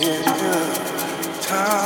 Yeah. time.